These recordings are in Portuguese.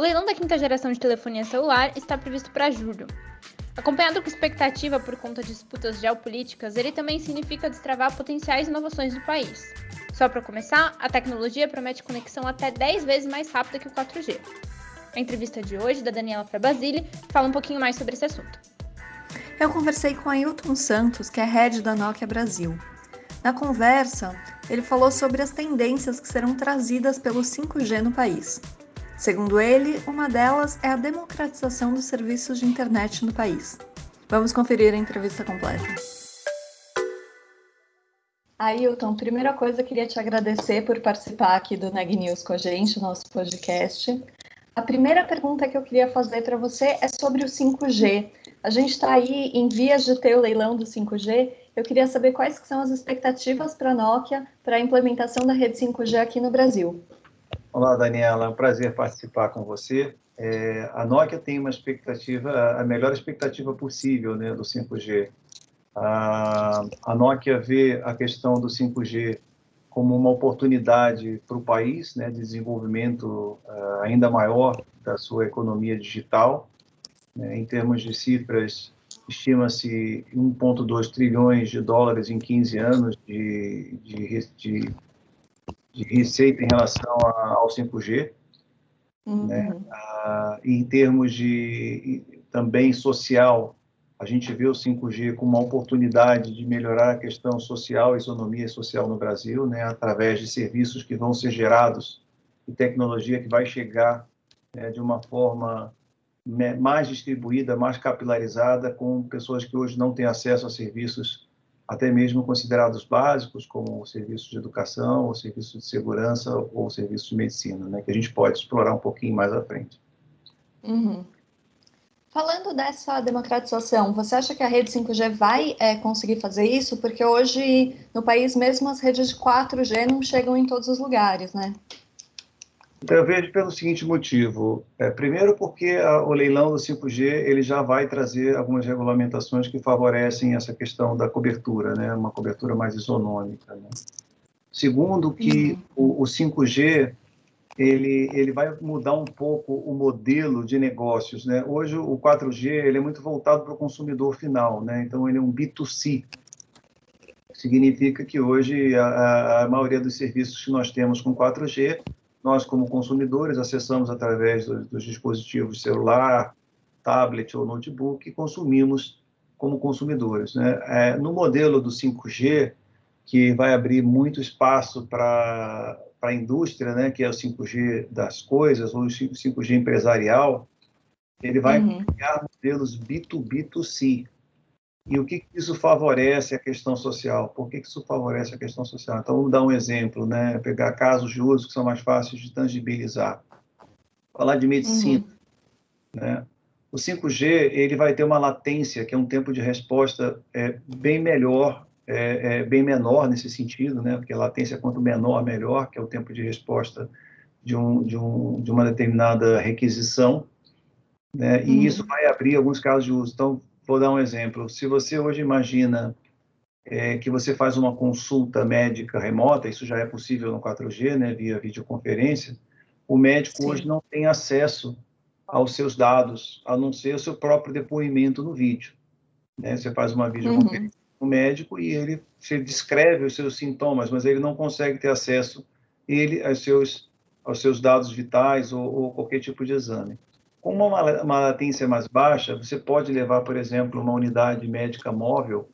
O leilão da quinta geração de telefonia celular está previsto para julho. Acompanhado com expectativa por conta de disputas geopolíticas, ele também significa destravar potenciais inovações do país. Só para começar, a tecnologia promete conexão até 10 vezes mais rápida que o 4G. A entrevista de hoje, da Daniela para Basile, fala um pouquinho mais sobre esse assunto. Eu conversei com Ailton Santos, que é head da Nokia Brasil. Na conversa, ele falou sobre as tendências que serão trazidas pelo 5G no país. Segundo ele, uma delas é a democratização dos serviços de internet no país. Vamos conferir a entrevista completa. Ailton, primeira coisa, queria te agradecer por participar aqui do Neg News com a gente, nosso podcast. A primeira pergunta que eu queria fazer para você é sobre o 5G. A gente está aí em vias de ter o leilão do 5G. Eu queria saber quais são as expectativas para a Nokia para a implementação da rede 5G aqui no Brasil. Olá, Daniela, é um prazer participar com você. É, a Nokia tem uma expectativa, a melhor expectativa possível né, do 5G. A, a Nokia vê a questão do 5G como uma oportunidade para o país, né, de desenvolvimento uh, ainda maior da sua economia digital. Né, em termos de cifras, estima-se 1,2 trilhões de dólares em 15 anos de, de, de de receita em relação ao 5G. Uhum. Né? Ah, em termos de também social, a gente vê o 5G como uma oportunidade de melhorar a questão social, a isonomia social no Brasil, né? através de serviços que vão ser gerados e tecnologia que vai chegar né, de uma forma mais distribuída, mais capilarizada, com pessoas que hoje não têm acesso a serviços até mesmo considerados básicos, como o serviço de educação, o serviço de segurança ou o serviço de medicina, né, que a gente pode explorar um pouquinho mais à frente. Uhum. Falando dessa democratização, você acha que a rede 5G vai é, conseguir fazer isso? Porque hoje, no país, mesmo as redes de 4G não chegam em todos os lugares, né? Então, eu vejo pelo seguinte motivo. É, primeiro, porque a, o leilão do 5G ele já vai trazer algumas regulamentações que favorecem essa questão da cobertura, né? uma cobertura mais isonômica. Né? Segundo, que uhum. o, o 5G ele, ele vai mudar um pouco o modelo de negócios. Né? Hoje, o 4G ele é muito voltado para o consumidor final, né? então ele é um B2C. Significa que hoje a, a maioria dos serviços que nós temos com 4G nós, como consumidores, acessamos através dos, dos dispositivos celular, tablet ou notebook e consumimos como consumidores. Né? É, no modelo do 5G, que vai abrir muito espaço para a indústria, né, que é o 5G das coisas, ou o 5G empresarial, ele vai uhum. criar modelos B2B2C, e o que isso favorece a questão social? Por que isso favorece a questão social? Então, vamos dar um exemplo, né? Pegar casos de uso que são mais fáceis de tangibilizar. Falar de medicina, uhum. né? O 5G ele vai ter uma latência, que é um tempo de resposta é, bem melhor, é, é, bem menor nesse sentido, né? Porque a latência quanto menor melhor, que é o tempo de resposta de, um, de, um, de uma determinada requisição, né? E uhum. isso vai abrir alguns casos de uso. Então, Vou dar um exemplo. Se você hoje imagina é, que você faz uma consulta médica remota, isso já é possível no 4G, né, via videoconferência, o médico Sim. hoje não tem acesso aos seus dados, a não ser o seu próprio depoimento no vídeo. Né? Você faz uma videoconferência uhum. com o médico e ele você descreve os seus sintomas, mas ele não consegue ter acesso ele aos seus aos seus dados vitais ou, ou qualquer tipo de exame. Com uma, latência mais baixa, você pode levar, por exemplo, uma unidade médica móvel,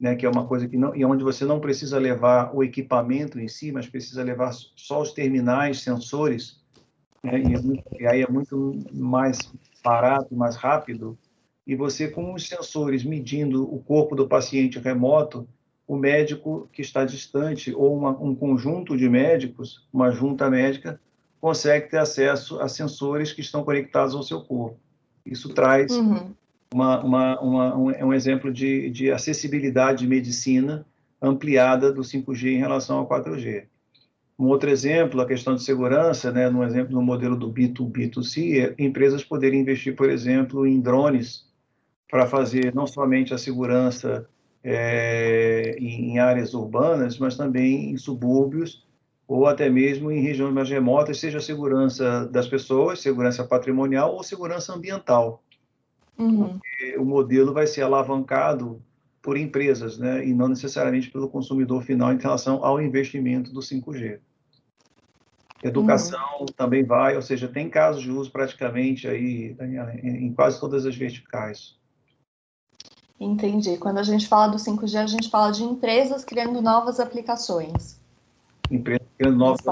né, que é uma coisa que não, e onde você não precisa levar o equipamento em si, mas precisa levar só os terminais, sensores, né, e, é muito, e, aí é muito mais barato, mais rápido. E você, com os sensores medindo o corpo do paciente remoto, o médico que está distante ou uma, um conjunto de médicos, uma junta médica, consegue ter acesso a sensores que estão conectados ao seu corpo. Isso traz uhum. uma, uma, uma, um, é um exemplo de, de acessibilidade de medicina ampliada do 5G em relação ao 4G. Um outro exemplo, a questão de segurança, né, no exemplo no modelo do B2B, B2C, é empresas poderem investir, por exemplo, em drones para fazer não somente a segurança é, em áreas urbanas, mas também em subúrbios ou até mesmo em regiões mais remotas, seja a segurança das pessoas, segurança patrimonial ou segurança ambiental. Uhum. O modelo vai ser alavancado por empresas, né, e não necessariamente pelo consumidor final em relação ao investimento do 5G. Educação uhum. também vai, ou seja, tem casos de uso praticamente aí, Daniela, em, em quase todas as verticais. Entendi. Quando a gente fala do 5G, a gente fala de empresas criando novas aplicações. Empresas criando novas.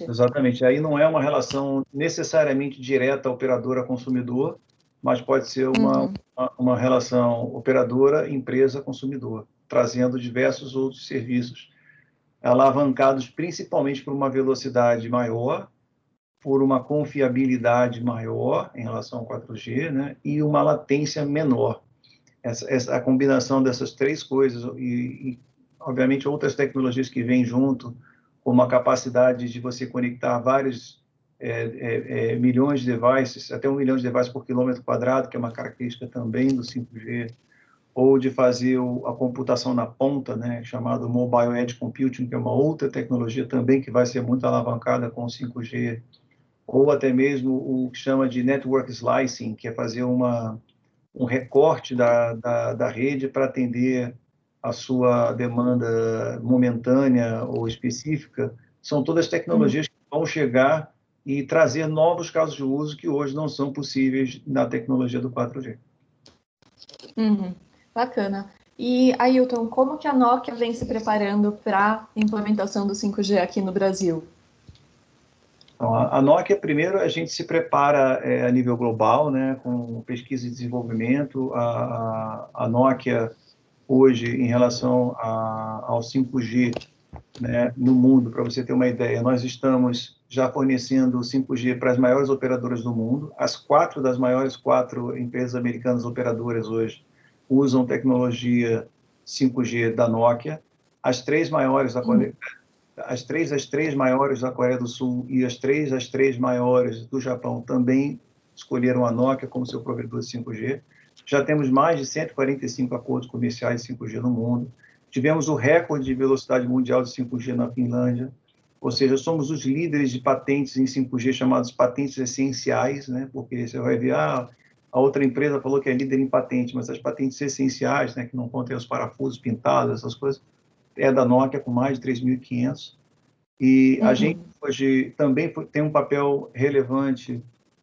Exatamente. Aí não é uma relação necessariamente direta operadora-consumidor, mas pode ser uma, uhum. uma, uma, relação operadora-empresa-consumidor, trazendo diversos outros serviços, alavancados principalmente por uma velocidade maior, por uma confiabilidade maior em relação ao 4G, né, e uma latência menor. Essa, essa, a combinação dessas três coisas e, e, obviamente, outras tecnologias que vêm junto, como a capacidade de você conectar vários é, é, é, milhões de devices, até um milhão de devices por quilômetro quadrado, que é uma característica também do 5G, ou de fazer o, a computação na ponta, né, chamado Mobile Edge Computing, que é uma outra tecnologia também que vai ser muito alavancada com o 5G, ou até mesmo o que chama de Network Slicing, que é fazer uma, um recorte da, da, da rede para atender a sua demanda momentânea ou específica, são todas tecnologias que vão chegar e trazer novos casos de uso que hoje não são possíveis na tecnologia do 4G. Uhum, bacana. E, Ailton, como que a Nokia vem se preparando para a implementação do 5G aqui no Brasil? Então, a, Nokia, primeiro, a gente se prepara é, a nível global, né, com pesquisa e desenvolvimento. A, a, a Nokia, hoje, em relação a, ao 5G né, no mundo, para você ter uma ideia, nós estamos já fornecendo 5G para as maiores operadoras do mundo. As quatro das maiores quatro empresas americanas operadoras hoje usam tecnologia 5G da Nokia. As três maiores da Coreia, as três as três maiores da Coreia do Sul e as três as três maiores do Japão também escolheram a Nokia como seu provedor de 5G. Já temos mais de 145 acordos comerciais de 5G no mundo. Tivemos o recorde de velocidade mundial de 5G na Finlândia ou seja, somos os líderes de patentes em 5G chamados patentes essenciais, né? Porque você vai ver, ah, a outra empresa falou que é líder em patente, mas as patentes essenciais, né, que não contêm os parafusos pintados, essas coisas, é da Nokia com mais de 3.500. E uhum. a gente hoje também tem um papel relevante,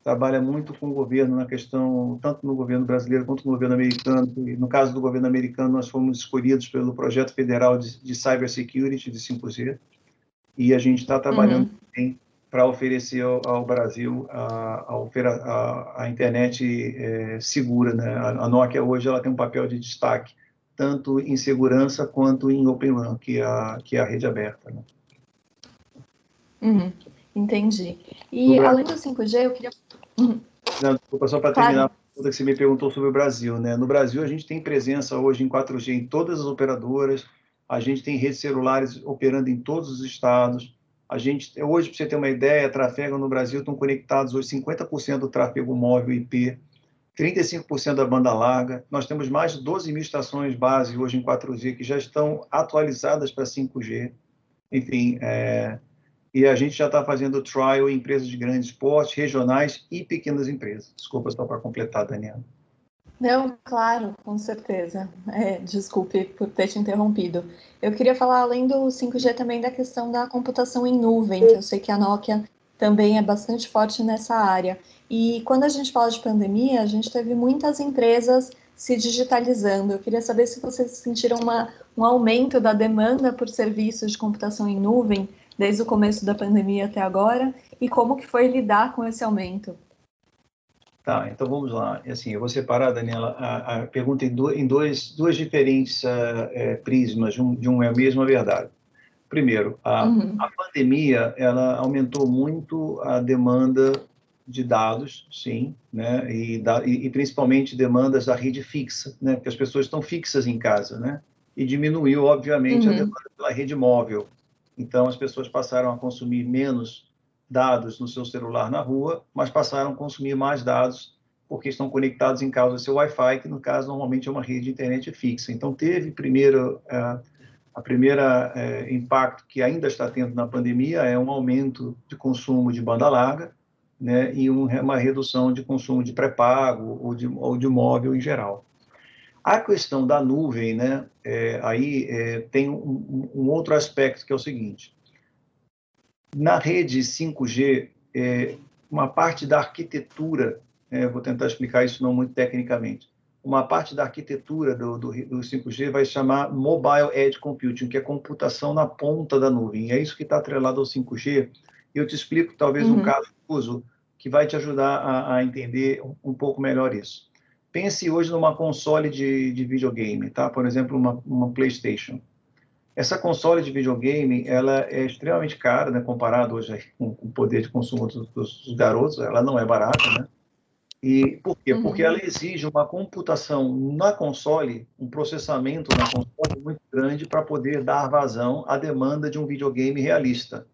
trabalha muito com o governo na questão, tanto no governo brasileiro quanto no governo americano. E no caso do governo americano, nós fomos escolhidos pelo projeto federal de, de cybersecurity de 5G e a gente está trabalhando uhum. para oferecer ao, ao Brasil a, a, a internet é, segura. Né? A, a, Nokia hoje ela tem um papel de destaque, tanto em segurança quanto em Open RAN, que é a, que é a rede aberta. Né? Uhum. Entendi. E além do 5G, eu queria... Não, desculpa, só para terminar a pergunta que você me perguntou sobre o Brasil. Né? No Brasil, a gente tem presença hoje em 4G em todas as operadoras, a gente tem redes celulares operando em todos os estados. A gente, hoje, para você ter uma ideia, trafego no Brasil estão conectados hoje 50% do tráfego móvel IP, 35% da banda larga. Nós temos mais de 12 mil estações base hoje em 4G que já estão atualizadas para 5G. Enfim, é, e a gente já está fazendo trial em empresas de grandes porte, regionais e pequenas empresas. Desculpa só para completar, Daniela. Não, claro, com certeza. É, desculpe por ter te interrompido. Eu queria falar, além do 5G, também da questão da computação em nuvem, que eu sei que a Nokia também é bastante forte nessa área. E quando a gente fala de pandemia, a gente teve muitas empresas se digitalizando. Eu queria saber se vocês sentiram uma, um aumento da demanda por serviços de computação em nuvem desde o começo da pandemia até agora e como que foi lidar com esse aumento. Tá, então vamos lá. Assim, eu vou separar, Daniela, a, a pergunta em, do, em dois, duas diferentes uh, é, prismas, de um, de um é a mesma verdade. Primeiro, a, uhum. a pandemia ela aumentou muito a demanda de dados, sim, né? E, da, e, e, principalmente demandas da rede fixa, né? Porque as pessoas estão fixas em casa, né? E diminuiu, obviamente, uhum. a demanda pela rede móvel. Então, as pessoas passaram a consumir menos dados no seu celular na rua, mas passaram a consumir mais dados porque estão conectados em casa ao seu Wi-Fi, que no caso normalmente é uma rede de internet fixa. Então, teve primeiro uh, a primeira é, impacto que ainda está tendo na pandemia é um aumento de consumo de banda larga, né, e um, uma redução de consumo de pré-pago ou de, ou de móvel em geral. A questão da nuvem, né, é, aí é, tem um, um, outro aspecto que é o seguinte: na rede 5G, é, uma parte da arquitetura, é, vou tentar explicar isso não muito tecnicamente, uma parte da arquitetura do, do, do, 5G vai chamar Mobile Edge Computing, que é computação na ponta da nuvem. É isso que está atrelado ao 5G. Eu te explico talvez uhum. um caso de uso que vai te ajudar a, a entender um, um, pouco melhor isso. Pense hoje numa console de, de videogame, tá? Por exemplo, uma, uma PlayStation. Essa console de videogame, ela é extremamente cara, né? Comparado hoje com, com o poder de consumo dos, dos garotos, ela não é barata, né? E por quê? Uhum. Porque ela exige uma computação na console, um processamento na console muito grande para poder dar vazão à demanda de um videogame realista.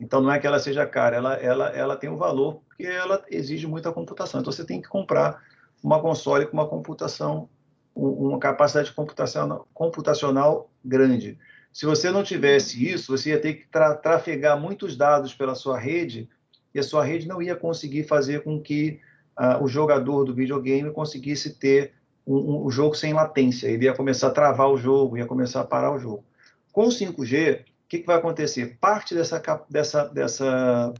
Então não é que ela seja cara, ela, ela, ela tem um valor porque ela exige muita computação. Então você tem que comprar uma console com uma computação, uma capacidade computacional, computacional grande. Se você não tivesse isso, você ia ter que tra trafegar muitos dados pela sua rede e a sua rede não ia conseguir fazer com que uh, o jogador do videogame conseguisse ter um, um, jogo sem latência. Ele ia começar a travar o jogo, ia começar a parar o jogo. Com o 5G, o que, que vai acontecer? Parte dessa, dessa, dessa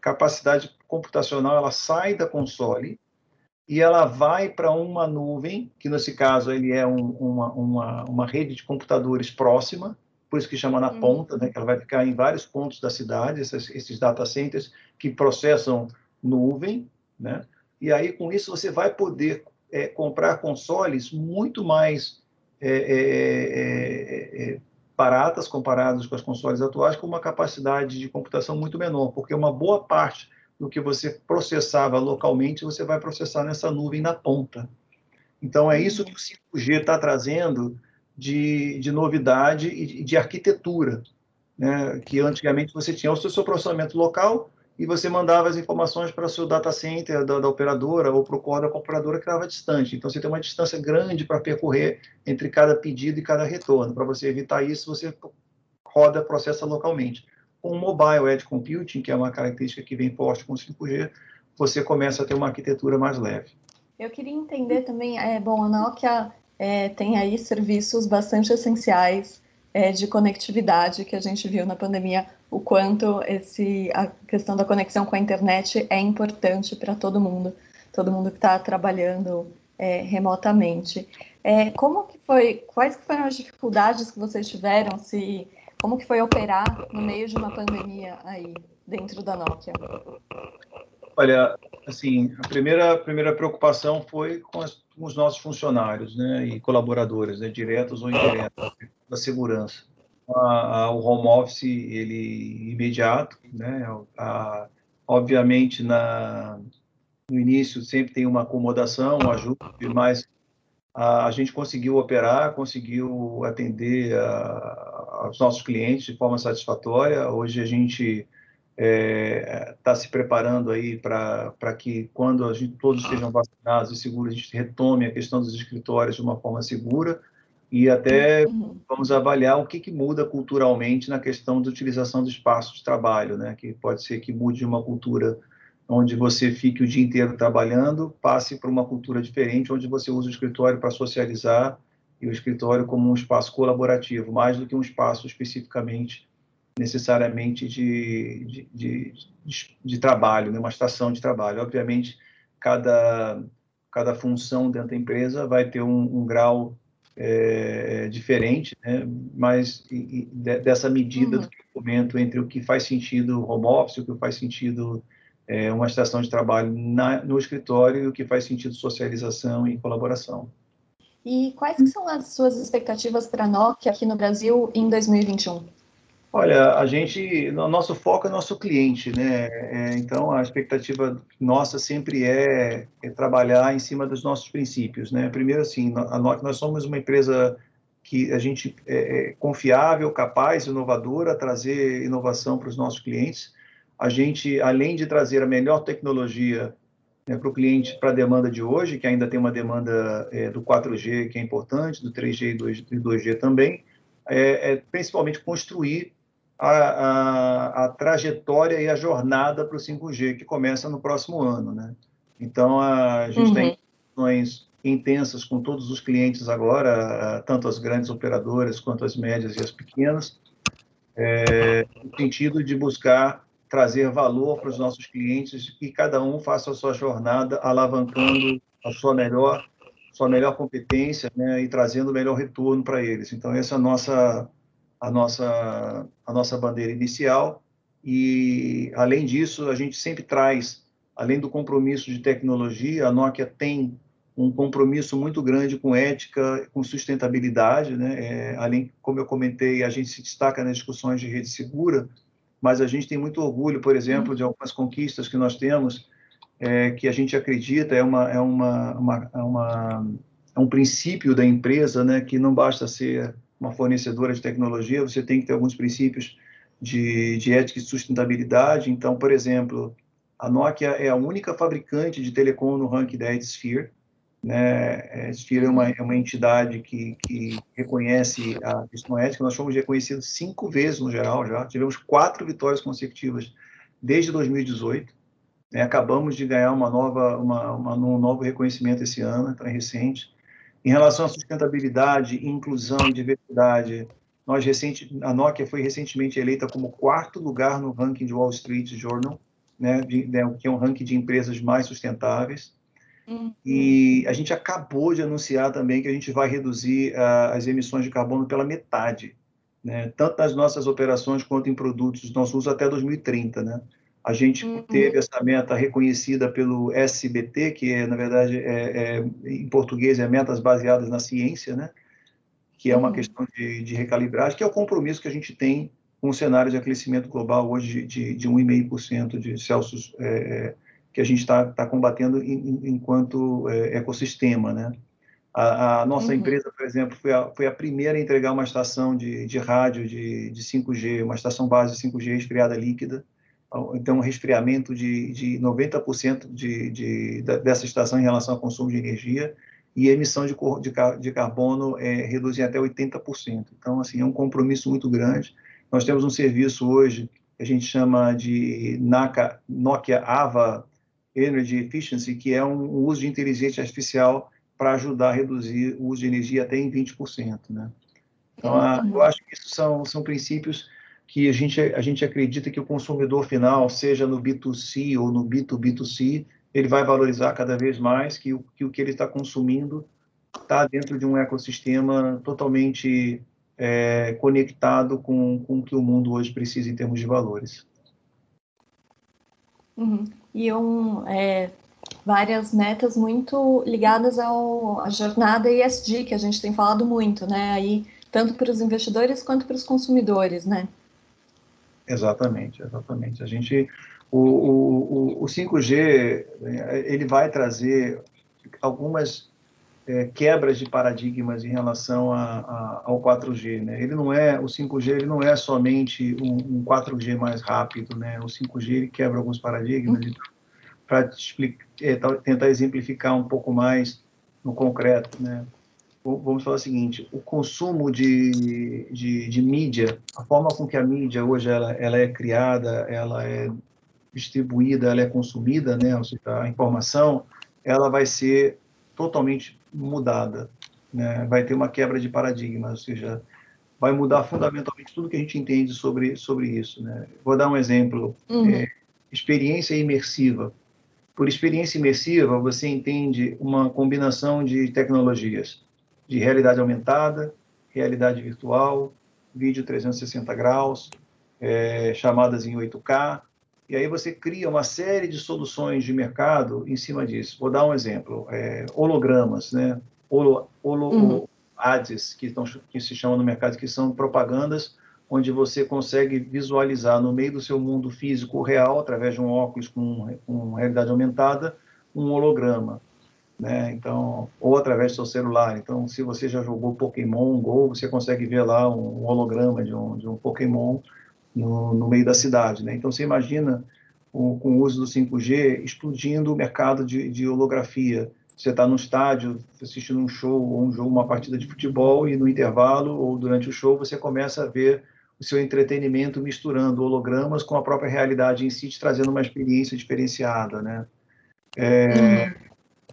capacidade computacional ela sai da console e ela vai para uma nuvem, que nesse caso ele é um, uma, uma, uma rede de computadores próxima, por isso que chama na uhum. ponta, né, que ela vai ficar em vários pontos da cidade, esses, esses data centers que processam nuvem, né? e aí com isso você vai poder é, comprar consoles muito mais é é, é, é, baratas comparados com as consoles atuais, com uma capacidade de computação muito menor, porque uma boa parte do que você processava localmente, você vai processar nessa nuvem na ponta. Então, é isso que o 5G está trazendo de, de novidade e de, arquitetura, né? que antigamente você tinha o seu, seu processamento local, e você mandava as informações para o seu data center da, da operadora ou para o core da operadora que estava distante. Então, você tem uma distância grande para percorrer entre cada pedido e cada retorno. Para você evitar isso, você roda, processa localmente. Com o Mobile Edge Computing, que é uma característica que vem forte com o 5G, você começa a ter uma arquitetura mais leve. Eu queria entender também, é, bom, a Nokia é, tem aí serviços bastante essenciais é, de conectividade que a gente viu na pandemia, o quanto esse, a questão da conexão com a internet é importante para todo mundo, todo mundo que está trabalhando é, remotamente. É, como que foi, quais foram as dificuldades que vocês tiveram, se, como que foi operar no meio de uma pandemia aí, dentro da Nokia? Olha, assim, a primeira, primeira preocupação foi com, as, com os nossos funcionários né, e colaboradores, né, diretos ou indiretos da segurança. A, a, o home office ele imediato, né? A, obviamente na no início sempre tem uma acomodação, um ajuste, mas a, a gente conseguiu operar, conseguiu atender aos nossos clientes de forma satisfatória. Hoje a gente está é, tá se preparando aí para que quando a gente, todos estejam vacinados e seguros, a gente retome a questão dos escritórios de uma forma segura e até uhum. vamos avaliar o que, que, muda culturalmente na questão da utilização do espaço de trabalho, né? Que pode ser que mude de uma cultura onde você fique o dia inteiro trabalhando, passe para uma cultura diferente, onde você usa o escritório para socializar e o escritório como um espaço colaborativo, mais do que um espaço especificamente necessariamente de, de, de, de, de trabalho, né? uma estação de trabalho. Obviamente, cada, cada função dentro da empresa vai ter um, um grau é, diferente, né? mas e, e dessa medida uhum. do que eu comento entre o que faz sentido home office, o que faz sentido é, uma estação de trabalho na, no escritório que faz sentido socialização e colaboração. E quais são as suas expectativas para a Nokia aqui no Brasil em 2021? Olha, a gente, o nosso foco é nosso cliente, né? É, então, a expectativa nossa sempre é, é, trabalhar em cima dos nossos princípios, né? Primeiro, assim, a, nós somos uma empresa que a gente é, é confiável, capaz, inovadora, trazer inovação para os nossos clientes. A gente, além de trazer a melhor tecnologia né, para o cliente, para a demanda de hoje, que ainda tem uma demanda é, do 4G que é importante, do 3G e 2G também, é, é principalmente construir a, a, a, trajetória e a jornada para o 5G, que começa no próximo ano. Né? Então, a gente uhum. tem discussões intensas com todos os clientes agora, tanto as grandes operadoras quanto as médias e as pequenas, é, no sentido de buscar trazer valor para os nossos clientes e cada um faça a sua jornada alavancando a sua melhor sua melhor competência né, e trazendo o melhor retorno para eles. Então, essa é a nossa a nossa, a nossa bandeira inicial. E, além disso, a gente sempre traz, além do compromisso de tecnologia, a Nokia tem um compromisso muito grande com ética, com sustentabilidade, né? É, além, como eu comentei, a gente se destaca nas discussões de rede segura, mas a gente tem muito orgulho, por exemplo, de algumas conquistas que nós temos, é, que a gente acredita é uma é uma, uma, é uma é um princípio da empresa, né? Que não basta ser uma fornecedora de tecnologia, você tem que ter alguns princípios de, de ética e sustentabilidade. Então, por exemplo, a Nokia é a única fabricante de telecom no ranking da Ethisphere. Né? A Ethisphere é uma, é uma entidade que, que reconhece a questão ética. Nós fomos reconhecidos cinco vezes no geral já. Tivemos quatro vitórias consecutivas desde 2018. Né? Acabamos de ganhar uma nova, uma, uma, um novo reconhecimento esse ano, então é recente. Em relação à sustentabilidade, inclusão e diversidade, nós recente, a Nokia foi recentemente eleita como quarto lugar no ranking de Wall Street Journal, né, de, né, que é um ranking de empresas mais sustentáveis. Uhum. E a gente acabou de anunciar também que a gente vai reduzir uh, as emissões de carbono pela metade, né, tanto nas nossas operações quanto em produtos de nosso uso até 2030, né? A gente uhum. teve essa meta reconhecida pelo SBT, que é, na verdade, é, é, em português é metas baseadas na ciência, né? que é uma uhum. questão de, de, recalibragem, que é o compromisso que a gente tem com o cenário de aquecimento global hoje de, de 1,5% de Celsius é, é, que a gente está tá combatendo em, enquanto é, ecossistema. Né? A, a nossa uhum. empresa, por exemplo, foi a, foi a, primeira a entregar uma estação de, de rádio de, de 5G, uma estação base 5G resfriada líquida, então um resfriamento de, de 90% de, de, dessa estação em relação ao consumo de energia e a emissão de, de, de carbono é, reduz em até 80%. Então, assim, é um compromisso muito grande. Nós temos um serviço hoje que a gente chama de NACA, Nokia AVA Energy Efficiency, que é um, um uso de inteligência artificial para ajudar a reduzir o uso de energia até em 20%. Né? Então, a, eu acho que isso são, são princípios que a gente, a gente acredita que o consumidor final, seja no B2C ou no B2B2C, ele vai valorizar cada vez mais que o que, o que ele está consumindo está dentro de um ecossistema totalmente é, conectado com, com o que o mundo hoje precisa em termos de valores. Uhum. Um, é, várias metas muito ligadas ao, à jornada ESG, que a gente tem falado muito, né? Aí, tanto para os investidores quanto para os consumidores, né? Exatamente, exatamente. A gente, o, o, o 5G, ele vai trazer algumas é, quebras de paradigmas em relação a, a, ao 4G, né? Ele não é, o 5G ele não é somente um, um 4G mais rápido, né? O 5G ele quebra alguns paradigmas. Então, Para é, tentar exemplificar um pouco mais no concreto, né? vamos falar o seguinte, o consumo de, de, de, mídia, a forma com que a mídia hoje ela, ela é criada, ela é distribuída, ela é consumida, né, ou seja, a informação, ela vai ser totalmente mudada, né, vai ter uma quebra de paradigma, ou seja, vai mudar fundamentalmente tudo que a gente entende sobre, sobre isso. Né. Vou dar um exemplo, uhum. é, experiência imersiva. Por experiência imersiva, você entende uma combinação de tecnologias de realidade aumentada, realidade virtual, vídeo 360 graus, é, chamadas em 8K, e aí você cria uma série de soluções de mercado em cima disso. Vou dar um exemplo, é, hologramas, né? Holo, holo, uhum. ads, que, estão, que se chamam no mercado, que são propagandas onde você consegue visualizar no meio do seu mundo físico real, através de um óculos com, com realidade aumentada, um holograma. Né? Então, ou através do seu celular. Então, se você já jogou Pokémon Go, você consegue ver lá um holograma de um, de um Pokémon no, no meio da cidade. Né? Então, você imagina com, com o uso do 5G explodindo o mercado de, de holografia. Você está no estádio assistindo um show ou um jogo, uma partida de futebol e no intervalo ou durante o show você começa a ver o seu entretenimento misturando hologramas com a própria realidade em si, te trazendo uma experiência diferenciada, né? É, uhum.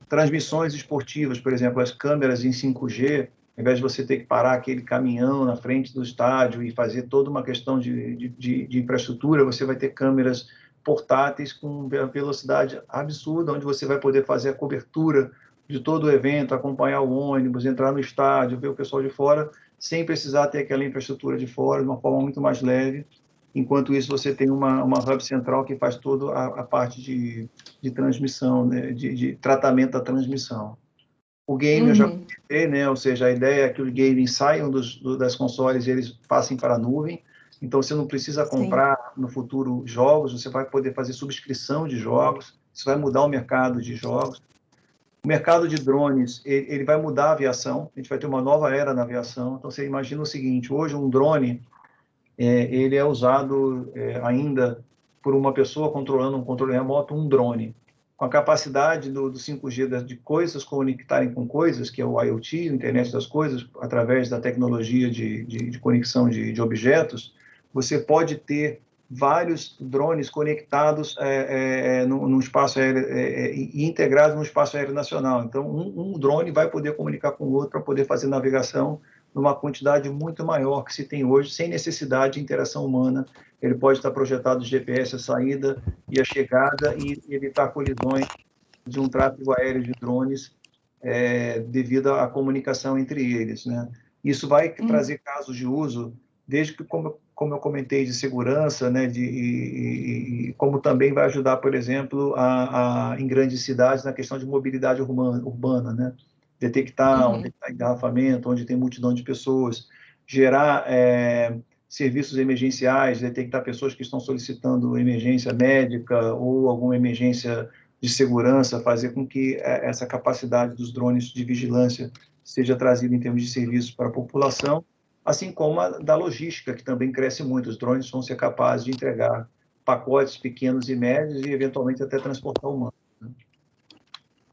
Transmissões esportivas, por exemplo, as câmeras em 5G, ao invés de você ter que parar aquele caminhão na frente do estádio e fazer toda uma questão de, de, de infraestrutura, você vai ter câmeras portáteis com velocidade absurda, onde você vai poder fazer a cobertura de todo o evento, acompanhar o ônibus, entrar no estádio, ver o pessoal de fora, sem precisar ter aquela infraestrutura de fora, de uma forma muito mais leve. Enquanto isso, você tem uma, uma hub central que faz toda a, a parte de, de transmissão, né? de, de, tratamento da transmissão. O game uhum. eu já uhum. comentei, né? ou seja, a ideia é que os games saiam dos, do, das consoles e eles passem para a nuvem. Então, você não precisa comprar Sim. no futuro jogos, você vai poder fazer subscrição de jogos, isso vai mudar o mercado de jogos. O mercado de drones, ele, ele vai mudar a aviação, a gente vai ter uma nova era na aviação. Então, você imagina o seguinte, hoje um drone, é, ele é usado é, ainda por uma pessoa controlando um controle remoto, um drone. Com a capacidade do, do 5G de coisas conectarem com coisas, que é o IoT, Internet das Coisas, através da tecnologia de, de, de conexão de, de objetos, você pode ter vários drones conectados é, é, no, espaço aéreo é, é e integrados no espaço aéreo nacional. Então, um, um drone vai poder comunicar com o outro para poder fazer navegação numa quantidade muito maior que se tem hoje, sem necessidade de interação humana. Ele pode estar projetado de GPS a saída e a chegada e evitar colisões de um tráfego aéreo de drones é, devido à comunicação entre eles. Né? Isso vai hum. trazer casos de uso, desde que, como como eu comentei, de segurança, né, de, e, e, como também vai ajudar, por exemplo, a, a, em grandes cidades na questão de mobilidade urbana, urbana né? Detectar uhum. onde está engarrafamento, onde tem multidão de pessoas, gerar é, serviços emergenciais, detectar pessoas que estão solicitando emergência médica ou alguma emergência de segurança, fazer com que é, essa capacidade dos drones de vigilância seja trazida em termos de serviços para a população assim como a da logística, que também cresce muito. Os drones vão ser capazes de entregar pacotes pequenos e médios e, eventualmente, até transportar humanos. Né?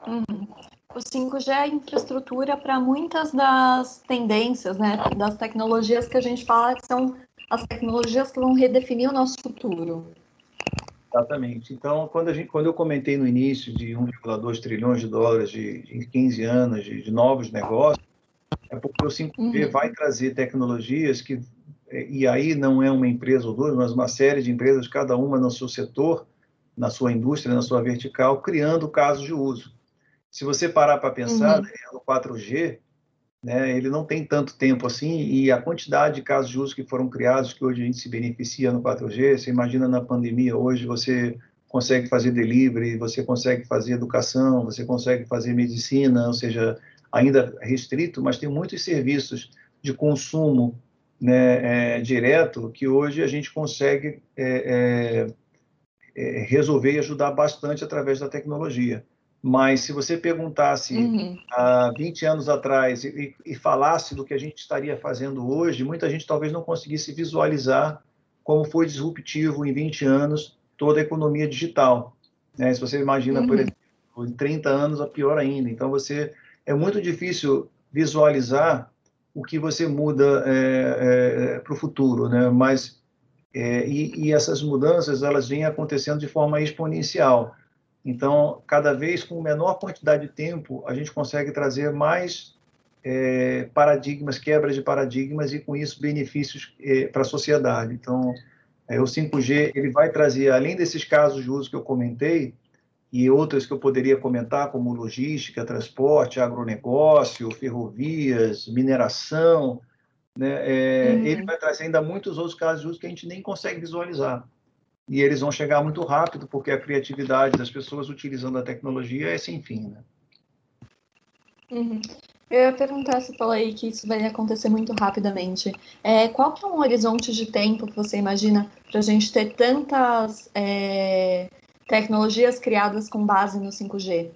Uhum. O 5G é infraestrutura para muitas das tendências, né, das tecnologias que a gente fala que são as tecnologias que vão redefinir o nosso futuro. Exatamente. Então, quando, gente, quando eu comentei no início de 1,2 trilhões de dólares de, de 15 anos de, de novos negócios, é porque o 5G uhum. vai trazer tecnologias que, e aí não é uma empresa ou duas, mas uma série de empresas, cada uma no seu setor, na sua indústria, na sua vertical, criando casos de uso. Se você parar para pensar, uhum. né, no 4G, né, ele não tem tanto tempo assim, e a quantidade de casos de uso que foram criados, que hoje a gente se beneficia no 4G, você imagina na pandemia, hoje você consegue fazer delivery, você consegue fazer educação, você consegue fazer medicina, ou seja, ainda restrito, mas tem muitos serviços de consumo né, é, direto que hoje a gente consegue é, é, é resolver e ajudar bastante através da tecnologia. Mas se você perguntasse uhum. há 20 anos atrás e, e, falasse do que a gente estaria fazendo hoje, muita gente talvez não conseguisse visualizar como foi disruptivo em 20 anos toda a economia digital. Né? Se você imagina, uhum. por exemplo, em 30 anos, a pior ainda. Então, você é muito difícil visualizar o que você muda é, é, para o futuro, né? Mas é, e, e, essas mudanças elas vêm acontecendo de forma exponencial. Então, cada vez com menor quantidade de tempo, a gente consegue trazer mais é, paradigmas, quebras de paradigmas e com isso benefícios é, para a sociedade. Então, é, o 5G ele vai trazer, além desses casos de uso que eu comentei, e outras que eu poderia comentar, como logística, transporte, agronegócio, ferrovias, mineração, né? É, uhum. ele vai trazer ainda muitos outros casos de uso que a gente nem consegue visualizar. E eles vão chegar muito rápido, porque a criatividade das pessoas utilizando a tecnologia é sem fim. Né? Uhum. Eu ia perguntar, você falou aí que isso vai acontecer muito rapidamente. É, qual que é um horizonte de tempo que você imagina para a gente ter tantas é, tecnologias criadas com base no 5G?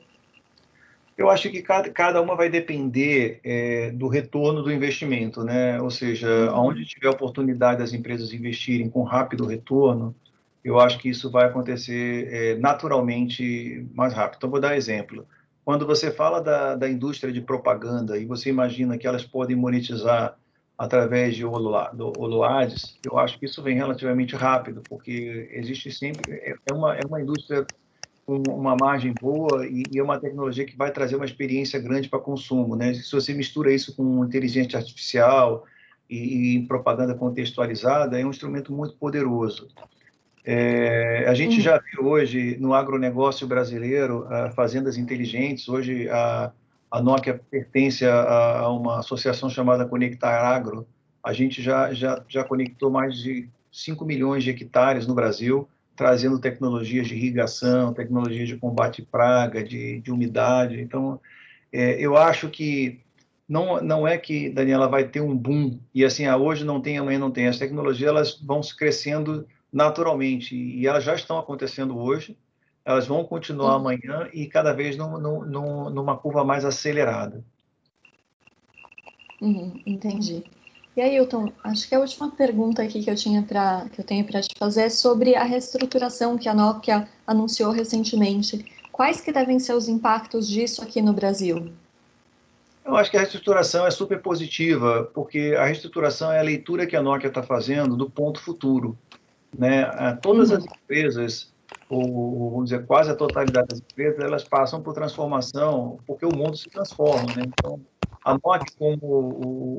Eu acho que cada, cada uma vai depender é, do retorno do investimento, né? Ou seja, uhum. onde tiver oportunidade das empresas investirem com rápido retorno, eu acho que isso vai acontecer é, naturalmente mais rápido. Então, vou dar exemplo. Quando você fala da, da indústria de propaganda e você imagina que elas podem monetizar através de holoads, eu acho que isso vem relativamente rápido, porque existe sempre é, é uma é uma indústria com uma margem boa e, e é uma tecnologia que vai trazer uma experiência grande para consumo, né? Se você mistura isso com inteligência artificial e, e propaganda contextualizada, é um instrumento muito poderoso. É, a gente uhum. já viu hoje no agronegócio brasileiro uh, fazendas inteligentes. Hoje a, a Nokia pertence a, a, uma associação chamada Conectar Agro. A gente já, já, já conectou mais de 5 milhões de hectares no Brasil, trazendo tecnologias de irrigação, tecnologias de combate praga, de, de umidade. Então, é, eu acho que não, não é que, Daniela, vai ter um boom e assim, ah, hoje não tem, amanhã não tem. As tecnologias elas vão se crescendo naturalmente, e elas já estão acontecendo hoje, elas vão continuar uhum. amanhã e cada vez num, num, numa curva mais acelerada. Uhum, entendi. E aí, Hilton, acho que a última pergunta aqui que eu tinha para que eu tenho para te fazer é sobre a reestruturação que a Nokia anunciou recentemente. Quais que devem ser os impactos disso aqui no Brasil? Eu acho que a reestruturação é super positiva, porque a reestruturação é a leitura que a Nokia está fazendo do ponto futuro. Né? Todas as uhum. empresas, ou vamos dizer, quase a totalidade das empresas, elas passam por transformação, porque o mundo se transforma. Né? Então, a Nokia, como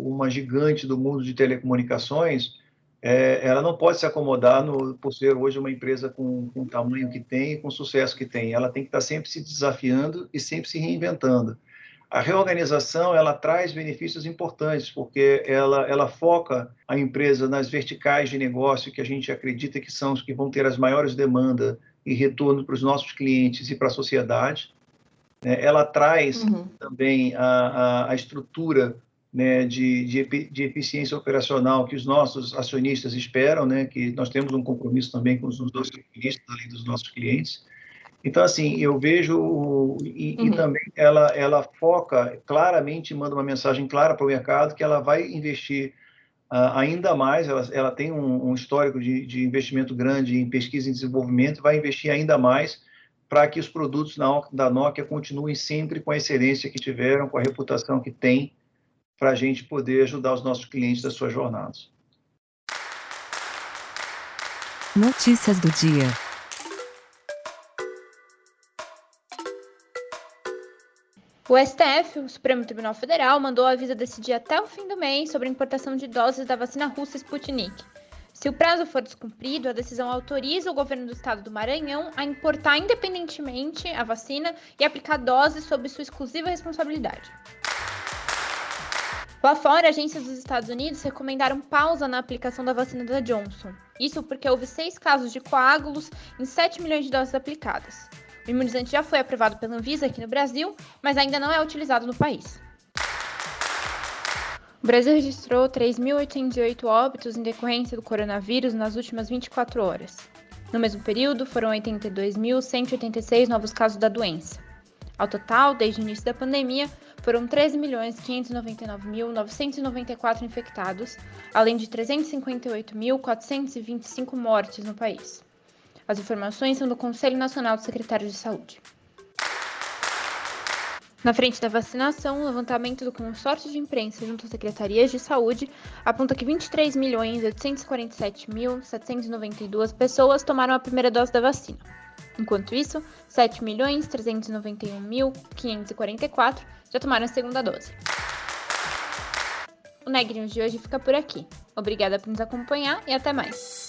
uma gigante do mundo de telecomunicações, é, ela não pode se acomodar no, por ser hoje uma empresa com, com o tamanho que tem e com o sucesso que tem. Ela tem que estar sempre se desafiando e sempre se reinventando. A reorganização ela traz benefícios importantes porque ela ela foca a empresa nas verticais de negócio que a gente acredita que são os que vão ter as maiores demandas e retorno para os nossos clientes e para a sociedade. Né? Ela traz uhum. também a, a, a estrutura né, de, de, de, eficiência operacional que os nossos acionistas esperam, né, que nós temos um compromisso também com os nossos acionistas, além dos nossos clientes. Então, assim, eu vejo, e, uhum. e, também ela, ela foca claramente, manda uma mensagem clara para o mercado que ela vai investir uh, ainda mais, ela, ela tem um, um histórico de, de, investimento grande em pesquisa e desenvolvimento, vai investir ainda mais para que os produtos na, da Nokia continuem sempre com a excelência que tiveram, com a reputação que tem, para a gente poder ajudar os nossos clientes das suas jornadas. Notícias do dia. O STF, o Supremo Tribunal Federal, mandou a Visa decidir até o fim do mês sobre a importação de doses da vacina russa Sputnik. Se o prazo for descumprido, a decisão autoriza o governo do estado do Maranhão a importar independentemente a vacina e aplicar doses sob sua exclusiva responsabilidade. Lá fora, agências dos Estados Unidos recomendaram pausa na aplicação da vacina da Johnson. Isso porque houve seis casos de coágulos em 7 milhões de doses aplicadas. O imunizante já foi aprovado pela Anvisa aqui no Brasil, mas ainda não é utilizado no país. O Brasil registrou 3.808 óbitos em decorrência do coronavírus nas últimas 24 horas. No mesmo período, foram 82.186 novos casos da doença. Ao total, desde o início da pandemia, foram 13.599.994 infectados, além de 358.425 mortes no país. As informações são do Conselho Nacional de Secretários de Saúde. Na frente da vacinação, o levantamento do consórcio de imprensa junto às secretarias de saúde aponta que 23.847.792 pessoas tomaram a primeira dose da vacina. Enquanto isso, 7.391.544 já tomaram a segunda dose. O Neg News de hoje fica por aqui. Obrigada por nos acompanhar e até mais.